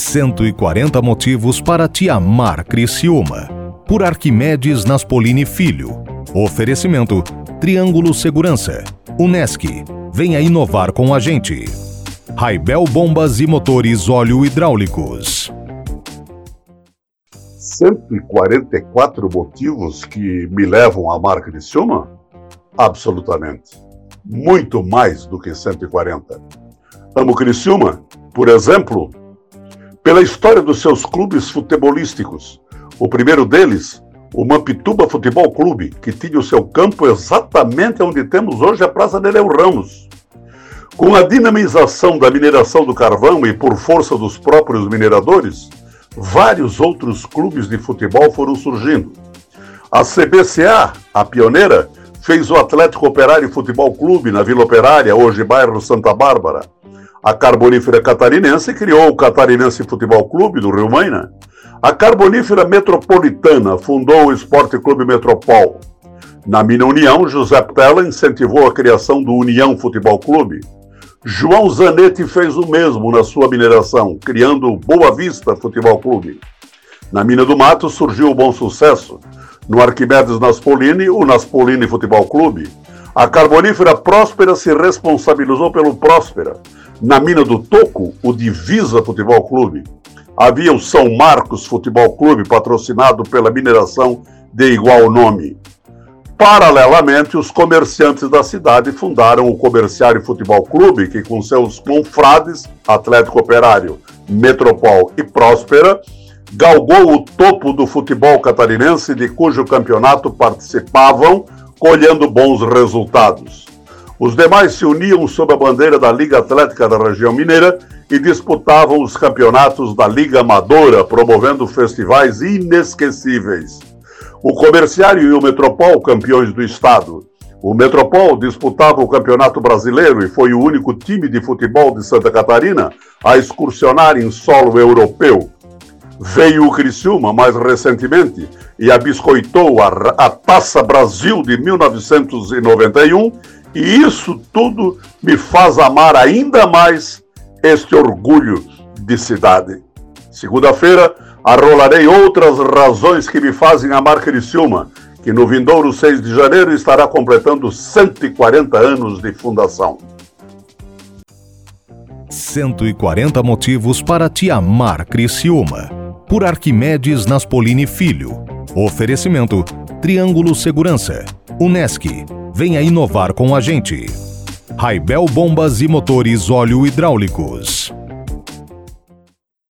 140 motivos para te amar Criciúma. Por Arquimedes Naspolini Filho. Oferecimento Triângulo Segurança. Unesc. Venha inovar com a gente. Raibel Bombas e Motores Óleo Hidráulicos. 144 motivos que me levam a amar Criciúma? Absolutamente. Muito mais do que 140. Amo Criciúma, por exemplo, pela história dos seus clubes futebolísticos. O primeiro deles, o Mampituba Futebol Clube, que tinha o seu campo exatamente onde temos hoje a Praça Nereu Ramos. Com a dinamização da mineração do carvão e por força dos próprios mineradores, vários outros clubes de futebol foram surgindo. A CBCA, a pioneira, fez o Atlético Operário Futebol Clube na Vila Operária, hoje bairro Santa Bárbara. A Carbonífera Catarinense criou o Catarinense Futebol Clube do Rio Maina. A Carbonífera Metropolitana fundou o Esporte Clube Metropol. Na Mina União, José Tella incentivou a criação do União Futebol Clube. João Zanetti fez o mesmo na sua mineração, criando o Boa Vista Futebol Clube. Na Mina do Mato surgiu o Bom Sucesso. No Arquimedes Naspolini, o Naspolini Futebol Clube. A Carbonífera Próspera se responsabilizou pelo Próspera. Na mina do Toco, o Divisa Futebol Clube. Havia o São Marcos Futebol Clube, patrocinado pela mineração de igual nome. Paralelamente, os comerciantes da cidade fundaram o Comerciário Futebol Clube, que com seus confrades, Atlético Operário, Metropol e Próspera, galgou o topo do futebol catarinense, de cujo campeonato participavam, colhendo bons resultados. Os demais se uniam sob a bandeira da Liga Atlética da Região Mineira e disputavam os campeonatos da Liga Amadora, promovendo festivais inesquecíveis. O Comerciário e o Metropol, campeões do estado. O Metropol disputava o Campeonato Brasileiro e foi o único time de futebol de Santa Catarina a excursionar em solo europeu. Veio o Criciúma mais recentemente e abiscoitou a, a Taça Brasil de 1991 e isso tudo me faz amar ainda mais este orgulho de cidade. Segunda-feira, arrolarei outras razões que me fazem amar Criciúma, que no vindouro 6 de janeiro estará completando 140 anos de fundação. 140 motivos para te amar Criciúma. Por Arquimedes Naspolini Filho. Oferecimento Triângulo Segurança. Unesc Venha inovar com a gente. Raibel Bombas e Motores Óleo Hidráulicos.